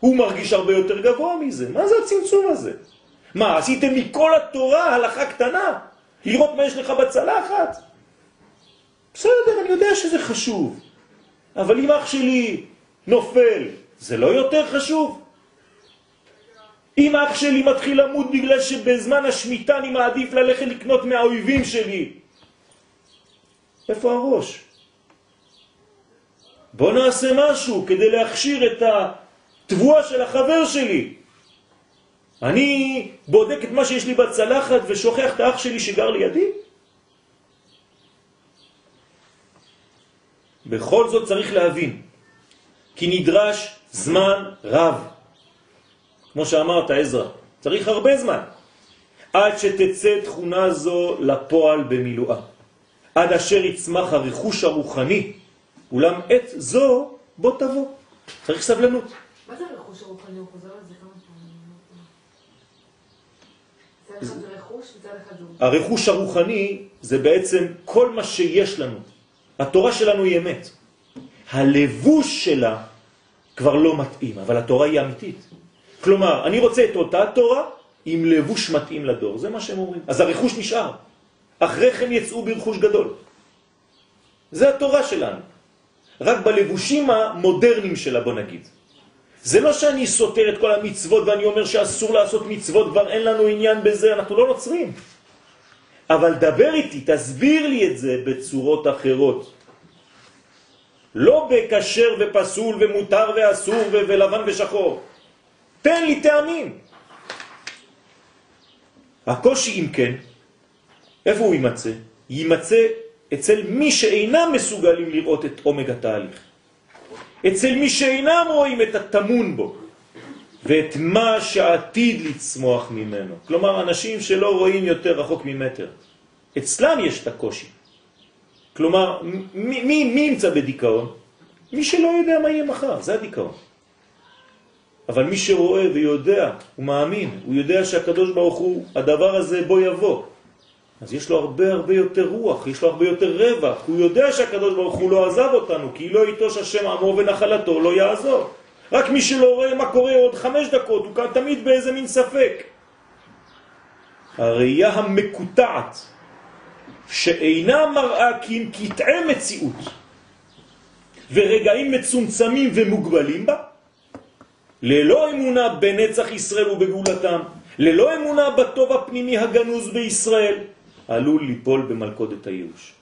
הוא מרגיש הרבה יותר גבוה מזה. מה זה הצמצום הזה? מה, עשיתם מכל התורה הלכה קטנה? לראות מה יש לך בצלחת? בסדר, אני יודע שזה חשוב. אבל אם אח שלי נופל, זה לא יותר חשוב? אם אח שלי מתחיל למות בגלל שבזמן השמיטה אני מעדיף ללכת לקנות מהאויבים שלי, איפה הראש? בוא נעשה משהו כדי להכשיר את התבואה של החבר שלי. אני בודק את מה שיש לי בצלחת ושוכח את האח שלי שגר לידי? בכל זאת צריך להבין, כי נדרש זמן רב. כמו שאמרת, עזרא, צריך הרבה זמן, עד שתצא תכונה זו לפועל במילואה, עד אשר יצמח הרכוש הרוחני, אולם עת זו בוא תבוא. צריך סבלנות. מה זה הרכוש הרוחני? הוא חוזר על זה כמה פעמים. מצד אחד זה רכוש, מצד אחד זה... הרכוש הרוחני זה בעצם כל מה שיש לנו. התורה שלנו היא אמת. הלבוש שלה כבר לא מתאים, אבל התורה היא אמיתית. כלומר, אני רוצה את אותה תורה עם לבוש מתאים לדור, זה מה שהם אומרים. אז הרכוש נשאר. אחרי כן יצאו ברכוש גדול. זה התורה שלנו. רק בלבושים המודרניים שלה, בוא נגיד. זה לא שאני סותר את כל המצוות ואני אומר שאסור לעשות מצוות, כבר אין לנו עניין בזה, אנחנו לא נוצרים. אבל דבר איתי, תסביר לי את זה בצורות אחרות. לא בקשר ופסול ומותר ואסור ולבן ושחור. תן לי טעמים. הקושי אם כן, איפה הוא יימצא? יימצא אצל מי שאינם מסוגלים לראות את עומק התהליך. אצל מי שאינם רואים את התמון בו ואת מה שעתיד לצמוח ממנו. כלומר, אנשים שלא רואים יותר רחוק ממטר. אצלם יש את הקושי. כלומר, מי, מי, ימצא בדיכאון? מי שלא יודע מה יהיה מחר, זה הדיכאון. אבל מי שרואה ויודע, הוא מאמין, הוא יודע שהקדוש ברוך הוא, הדבר הזה בו יבוא. אז יש לו הרבה הרבה יותר רוח, יש לו הרבה יותר רווח, הוא יודע שהקדוש ברוך הוא לא עזב אותנו, כי לא יתוש השם עמו ונחלתו לא יעזור. רק מי שלא רואה מה קורה עוד חמש דקות, הוא כאן תמיד באיזה מין ספק. הראייה המקוטעת, שאינה מראה כי אם קטעי מציאות, ורגעים מצומצמים ומוגבלים בה, ללא אמונה בנצח ישראל ובגאולתם, ללא אמונה בטוב הפנימי הגנוז בישראל, עלול ליפול במלכודת הייאוש.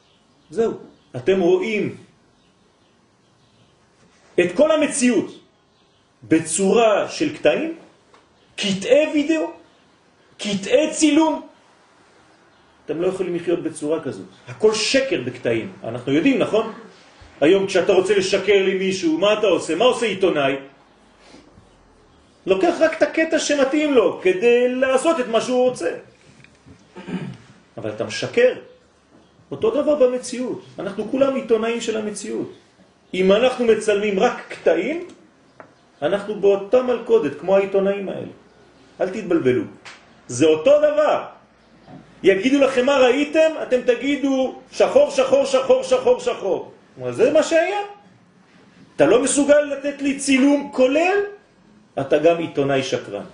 זהו. אתם רואים את כל המציאות בצורה של קטעים, קטעי וידאו, קטעי צילום. אתם לא יכולים לחיות בצורה כזאת. הכל שקר בקטעים. אנחנו יודעים, נכון? היום כשאתה רוצה לשקר לי מישהו, מה אתה עושה? מה עושה עיתונאי? לוקח רק את הקטע שמתאים לו כדי לעשות את מה שהוא רוצה. אבל אתה משקר. אותו דבר במציאות. אנחנו כולם עיתונאים של המציאות. אם אנחנו מצלמים רק קטעים, אנחנו באותה מלכודת, כמו העיתונאים האלה. אל תתבלבלו. זה אותו דבר. יגידו לכם מה ראיתם, אתם תגידו שחור, שחור, שחור, שחור, שחור. זה מה שהיה. אתה לא מסוגל לתת לי צילום כולל, אתה גם עיתונאי שקרן.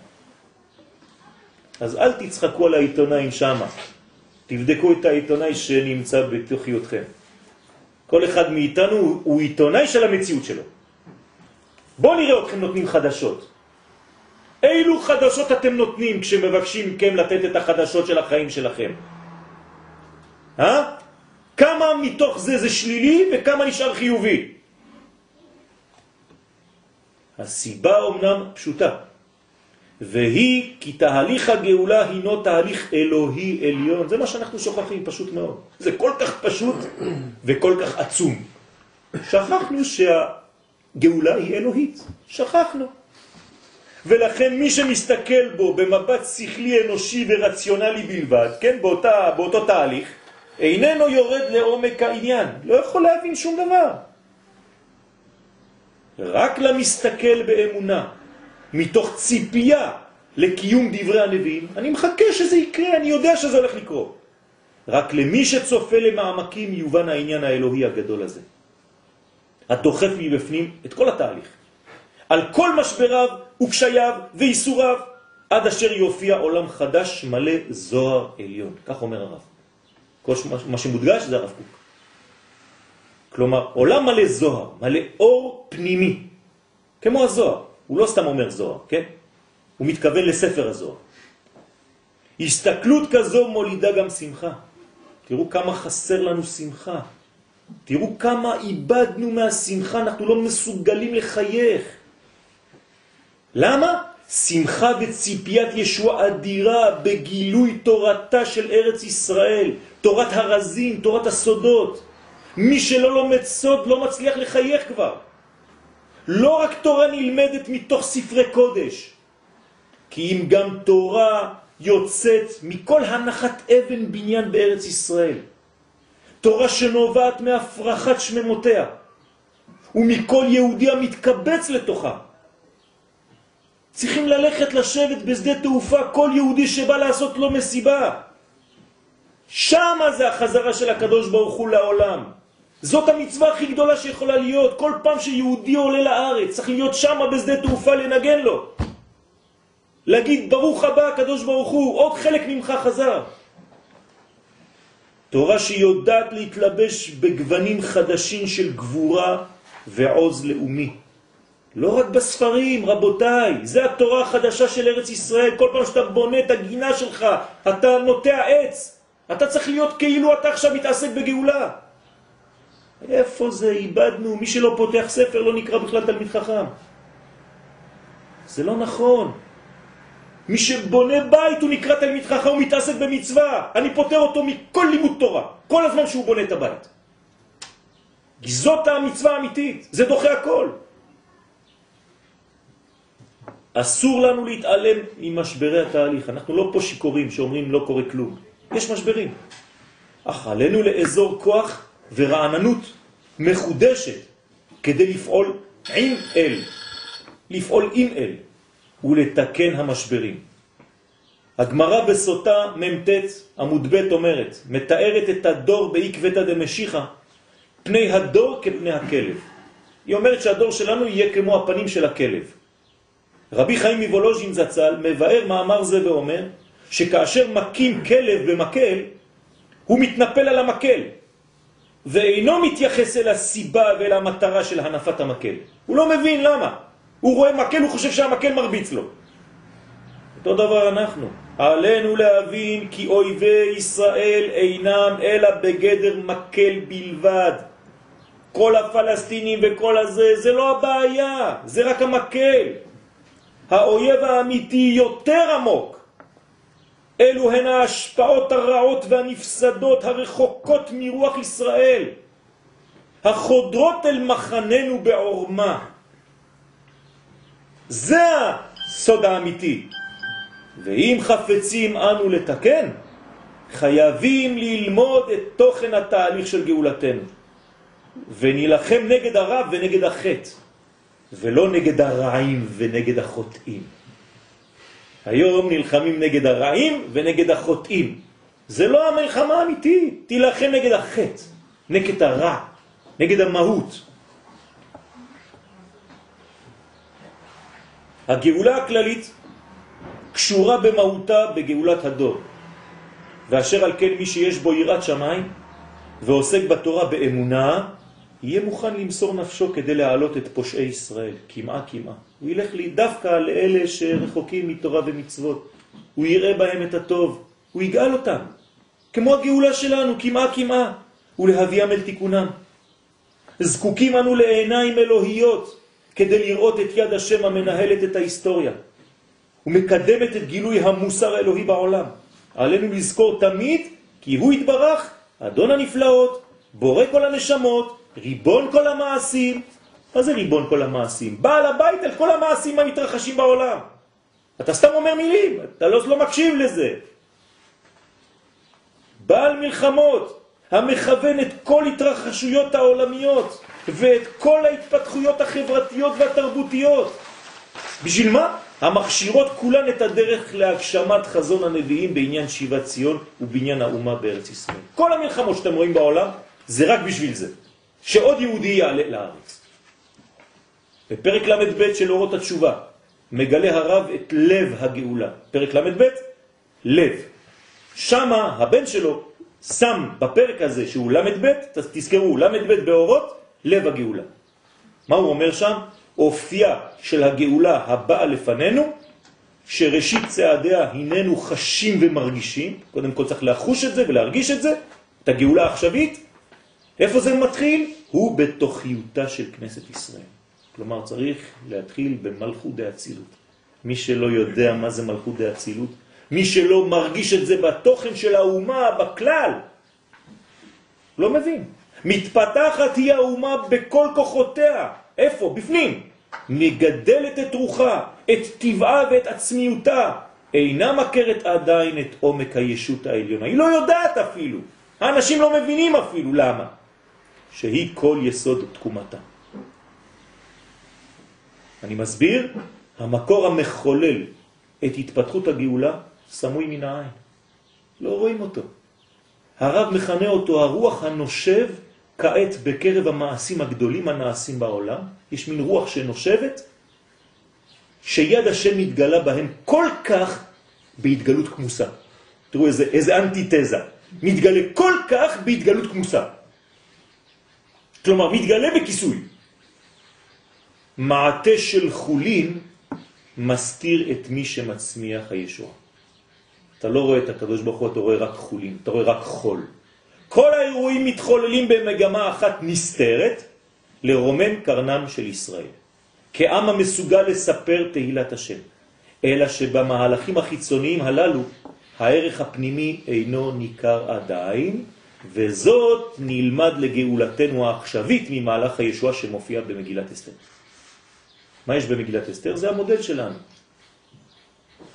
אז אל תצחקו על העיתונאים שמה. תבדקו את העיתונאי שנמצא בתוכיותכם. כל אחד מאיתנו הוא עיתונאי של המציאות שלו. בואו נראה אתכם נותנים חדשות. אילו חדשות אתם נותנים כשמבקשים מכם לתת את החדשות של החיים שלכם? אה? כמה מתוך זה זה שלילי וכמה נשאר חיובי? הסיבה אומנם פשוטה. והיא כי תהליך הגאולה הינו תהליך אלוהי עליון. זה מה שאנחנו שוכחים, פשוט מאוד. זה כל כך פשוט וכל כך עצום. שכחנו שהגאולה היא אלוהית. שכחנו. ולכן מי שמסתכל בו במבט שכלי אנושי ורציונלי בלבד, כן, באותה, באותו תהליך, איננו יורד לעומק העניין. לא יכול להבין שום דבר. רק למסתכל באמונה, מתוך ציפייה לקיום דברי הנביאים, אני מחכה שזה יקרה, אני יודע שזה הולך לקרות. רק למי שצופה למעמקים יובן העניין האלוהי הגדול הזה. הדוחף מבפנים את כל התהליך. על כל משבריו וקשייו ואיסוריו, עד אשר יופיע עולם חדש מלא זוהר עליון. כך אומר הרב. כל מה שמודגש זה הרב קוק. כלומר, עולם מלא זוהר, מלא אור פנימי, כמו הזוהר. הוא לא סתם אומר זוהר, כן? הוא מתכוון לספר הזוהר. הסתכלות כזו מולידה גם שמחה. תראו כמה חסר לנו שמחה. תראו כמה איבדנו מהשמחה, אנחנו לא מסוגלים לחייך. למה? שמחה וציפיית ישוע אדירה בגילוי תורתה של ארץ ישראל, תורת הרזים, תורת הסודות. מי שלא לומד סוד לא מצליח לחייך כבר. לא רק תורה נלמדת מתוך ספרי קודש, כי אם גם תורה יוצאת מכל הנחת אבן בניין בארץ ישראל. תורה שנובעת מהפרחת שממותיה, ומכל יהודי המתקבץ לתוכה. צריכים ללכת לשבת בשדה תעופה כל יהודי שבא לעשות לו מסיבה. שם זה החזרה של הקדוש ברוך הוא לעולם. זאת המצווה הכי גדולה שיכולה להיות. כל פעם שיהודי עולה לארץ, צריך להיות שם בשדה תעופה לנגן לו. להגיד ברוך הבא הקדוש ברוך הוא, עוד חלק ממך חזר. תורה שיודעת להתלבש בגוונים חדשים של גבורה ועוז לאומי. לא רק בספרים, רבותיי, זה התורה החדשה של ארץ ישראל. כל פעם שאתה בונה את הגינה שלך, אתה נוטע עץ, אתה צריך להיות כאילו אתה עכשיו מתעסק בגאולה. איפה זה איבדנו? מי שלא פותח ספר לא נקרא בכלל תלמיד חכם. זה לא נכון. מי שבונה בית הוא נקרא תלמיד חכם, הוא מתעסק במצווה. אני פותר אותו מכל לימוד תורה, כל הזמן שהוא בונה את הבית. זאת המצווה האמיתית, זה דוחה הכל. אסור לנו להתעלם ממשברי התהליך. אנחנו לא פה שיקורים שאומרים לא קורה כלום. יש משברים. אך עלינו לאזור כוח ורעננות מחודשת כדי לפעול עם אל, לפעול עם אל ולתקן המשברים. הגמרא בסוטה מ"ט עמוד ב' אומרת, מתארת את הדור בעקבתא דמשיחא, פני הדור כפני הכלב. היא אומרת שהדור שלנו יהיה כמו הפנים של הכלב. רבי חיים מוולוז'ין זצ"ל מבאר מאמר זה ואומר שכאשר מקים כלב במקל, הוא מתנפל על המקל, ואינו מתייחס אל הסיבה ואל המטרה של הנפת המקל. הוא לא מבין למה. הוא רואה מקל, הוא חושב שהמקל מרביץ לו. אותו דבר אנחנו. עלינו להבין כי אויבי ישראל אינם אלא בגדר מקל בלבד. כל הפלסטינים וכל הזה, זה לא הבעיה, זה רק המקל. האויב האמיתי יותר עמוק. אלו הן ההשפעות הרעות והנפסדות הרחוקות מרוח ישראל, החודרות אל מחננו בעורמה. זה הסוד האמיתי. ואם חפצים אנו לתקן, חייבים ללמוד את תוכן התהליך של גאולתנו. ונלחם נגד הרע ונגד החטא, ולא נגד הרעים ונגד החוטאים. היום נלחמים נגד הרעים ונגד החוטאים. זה לא המלחמה האמיתית, תילחם נגד החטא, נגד הרע, נגד המהות. הגאולה הכללית קשורה במהותה בגאולת הדור. ואשר על כן מי שיש בו יראת שמיים ועוסק בתורה באמונה, יהיה מוכן למסור נפשו כדי להעלות את פושעי ישראל, כמעה כמעה. הוא ילך לי דווקא לאלה שרחוקים מתורה ומצוות. הוא יראה בהם את הטוב, הוא יגאל אותם. כמו הגאולה שלנו, כמעה כמעה, ולהביאם אל תיקונם. זקוקים אנו לעיניים אלוהיות כדי לראות את יד השם המנהלת את ההיסטוריה ומקדמת את גילוי המוסר האלוהי בעולם. עלינו לזכור תמיד כי הוא יתברך, אדון הנפלאות, בורא כל הנשמות, ריבון כל המעשים. מה זה ריבון כל המעשים? בעל הבית על כל המעשים המתרחשים בעולם. אתה סתם אומר מילים, אתה לא, לא מקשיב לזה. בעל מלחמות, המכוון את כל התרחשויות העולמיות ואת כל ההתפתחויות החברתיות והתרבותיות. בשביל מה? המכשירות כולן את הדרך להגשמת חזון הנביאים בעניין שיבת ציון ובעניין האומה בארץ ישראל. כל המלחמות שאתם רואים בעולם זה רק בשביל זה, שעוד יהודי יעלה לארץ. בפרק ל"ב של אורות התשובה מגלה הרב את לב הגאולה. פרק ל"ב, לב. שמה הבן שלו שם בפרק הזה שהוא ל"ב, תזכרו, ל"ב באורות, לב הגאולה. מה הוא אומר שם? אופייה של הגאולה הבאה לפנינו, שראשית צעדיה הננו חשים ומרגישים, קודם כל צריך לחוש את זה ולהרגיש את זה, את הגאולה העכשווית. איפה זה מתחיל? הוא בתוכיותה של כנסת ישראל. כלומר, צריך להתחיל במלכות דאצילות. מי שלא יודע מה זה מלכות דאצילות, מי שלא מרגיש את זה בתוכן של האומה, בכלל, לא מבין. מתפתחת היא האומה בכל כוחותיה. איפה? בפנים. מגדלת את רוחה, את טבעה ואת עצמיותה. אינה מכרת עדיין את עומק הישות העליונה. היא לא יודעת אפילו. האנשים לא מבינים אפילו. למה? שהיא כל יסוד תקומתה. אני מסביר, המקור המחולל את התפתחות הגאולה סמוי מן העין. לא רואים אותו. הרב מכנה אותו הרוח הנושב כעת בקרב המעשים הגדולים הנעשים בעולם. יש מין רוח שנושבת, שיד השם מתגלה בהם כל כך בהתגלות כמוסה. תראו איזה, איזה אנטיתזה. מתגלה כל כך בהתגלות כמוסה. כלומר, מתגלה בכיסוי. מעטה של חולין מסתיר את מי שמצמיח הישוע. אתה לא רואה את הקדוש ברוך הוא, אתה רואה רק חולין, אתה רואה רק חול. כל האירועים מתחוללים במגמה אחת נסתרת לרומם קרנם של ישראל. כעם המסוגל לספר תהילת השם, אלא שבמהלכים החיצוניים הללו הערך הפנימי אינו ניכר עדיין, וזאת נלמד לגאולתנו העכשווית ממהלך הישוע שמופיע במגילת אסתר. מה יש במגילת אסתר? זה המודל שלנו.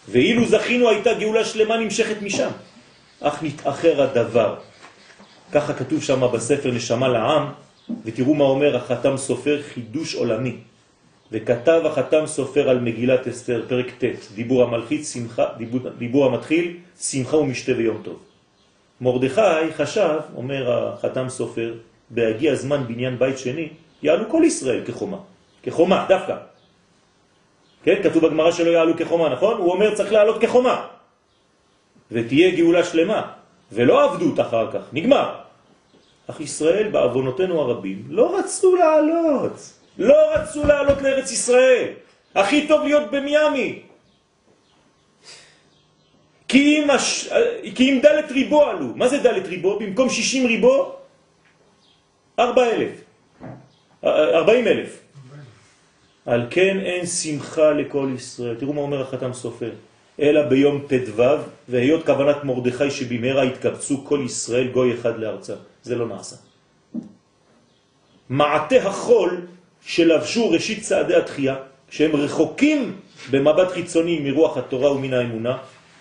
ואילו זכינו הייתה גאולה שלמה נמשכת משם, אך נתאחר הדבר. ככה כתוב שם בספר נשמה לעם, ותראו מה אומר החתם סופר חידוש עולמי. וכתב החתם סופר על מגילת אסתר, פרק ט', דיבור המלכית, שמחה, דיבור, דיבור המתחיל, שמחה ומשתה ויום טוב. מרדכי חשב, אומר החתם סופר, בהגיע זמן בניין בית שני, יעלו כל ישראל כחומה. כחומה, דווקא. כן, כתוב בגמרא שלא יעלו כחומה, נכון? הוא אומר צריך לעלות כחומה. ותהיה גאולה שלמה, ולא עבדות אחר כך, נגמר. אך ישראל בעוונותינו הרבים לא רצו לעלות. לא רצו לעלות לארץ ישראל. הכי טוב להיות במיאמי. כי אם, הש... כי אם דלת ריבו עלו. מה זה דלת ריבו? במקום 60 ריבו, 4,000. 40 אלף. על כן אין שמחה לכל ישראל. תראו מה אומר החתם סופר. אלא ביום ט"ו, והיות כוונת מרדכי שבמהרה התקבצו כל ישראל גוי אחד לארצה. זה לא נעשה. מעטה החול שלבשו ראשית צעדי התחייה, שהם רחוקים במבט חיצוני מרוח התורה ומן האמונה,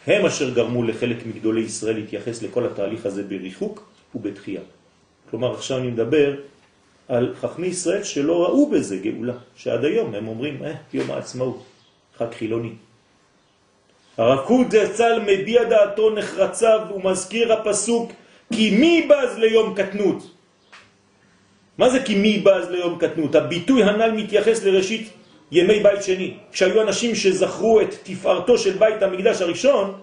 הם אשר גרמו לחלק מגדולי ישראל להתייחס לכל התהליך הזה בריחוק ובתחייה. כלומר, עכשיו אני מדבר על חכמי ישראל שלא ראו בזה גאולה, שעד היום הם אומרים, אה, יום העצמאות, חג חילוני. הרב זצ"ל מביע דעתו נחרצה ומזכיר הפסוק כי מי בז ליום קטנות? מה זה כי מי בז ליום קטנות? הביטוי הנ"ל מתייחס לראשית ימי בית שני, כשהיו אנשים שזכרו את תפארתו של בית המקדש הראשון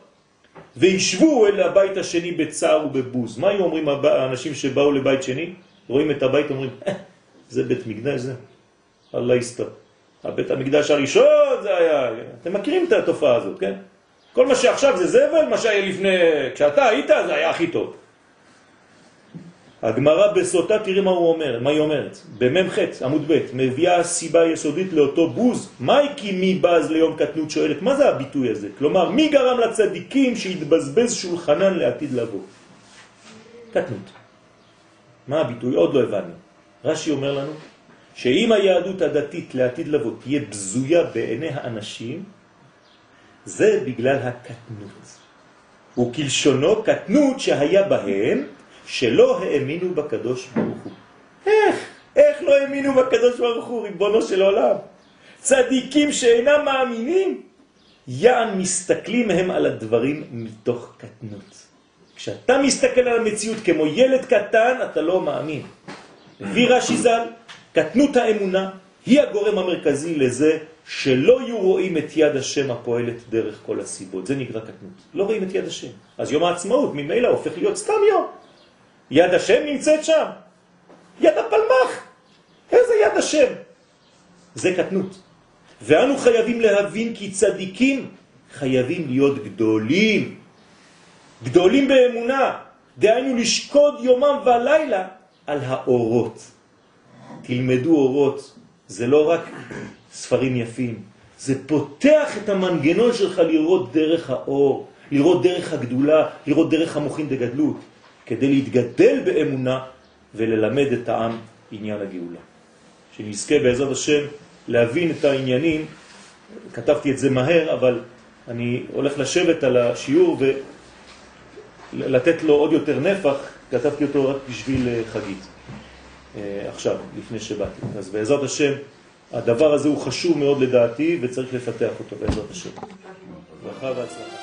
וישבו אל הבית השני בצער ובבוז. מה היו אומרים האנשים שבאו לבית שני? רואים את הבית, אומרים, אה, זה בית מקדש זה? אללה יסתר. הבית המקדש הראשון זה היה, אתם מכירים את התופעה הזאת, כן? כל מה שעכשיו זה זבל, מה שהיה לפני, כשאתה היית זה היה הכי טוב. הגמרא בסוטה, תראי מה הוא אומר, מה היא אומרת. במ"ח, עמוד ב', מביאה סיבה יסודית לאותו בוז. מהי כי מי בז ליום קטנות שואלת, מה זה הביטוי הזה? כלומר, מי גרם לצדיקים שהתבזבז שולחנן לעתיד לבוא? קטנות. מה הביטוי? עוד לא הבנו. רש"י אומר לנו שאם היהדות הדתית לעתיד לבוא תהיה בזויה בעיני האנשים, זה בגלל הקטנות. וכלשונו קטנות שהיה בהם שלא האמינו בקדוש ברוך הוא. איך? איך לא האמינו בקדוש ברוך הוא, ריבונו של עולם? צדיקים שאינם מאמינים, יען מסתכלים הם על הדברים מתוך קטנות. כשאתה מסתכל על המציאות כמו ילד קטן, אתה לא מאמין. לפי רש"י ז"ל, קטנות האמונה היא הגורם המרכזי לזה שלא יהיו רואים את יד השם הפועלת דרך כל הסיבות. זה נקרא קטנות. לא רואים את יד השם. אז יום העצמאות ממילא הופך להיות סתם יום. יד השם נמצאת שם. יד הפלמח. איזה יד השם? זה קטנות. ואנו חייבים להבין כי צדיקים חייבים להיות גדולים. גדולים באמונה. דהיינו לשקוד יומם ולילה על האורות. תלמדו אורות. זה לא רק ספרים יפים, זה פותח את המנגנון שלך לראות דרך האור, לראות דרך הגדולה, לראות דרך המוחין דגדלות, כדי להתגדל באמונה וללמד את העם עניין הגאולה. שנזכה בעזרת השם להבין את העניינים, כתבתי את זה מהר, אבל אני הולך לשבת על השיעור ולתת לו עוד יותר נפח, כתבתי אותו רק בשביל אה, חגית, אה, עכשיו, לפני שבאתי. אז בעזרת השם, הדבר הזה הוא חשוב מאוד לדעתי וצריך לפתח אותו בעזרת השם. ברכה והצלחה.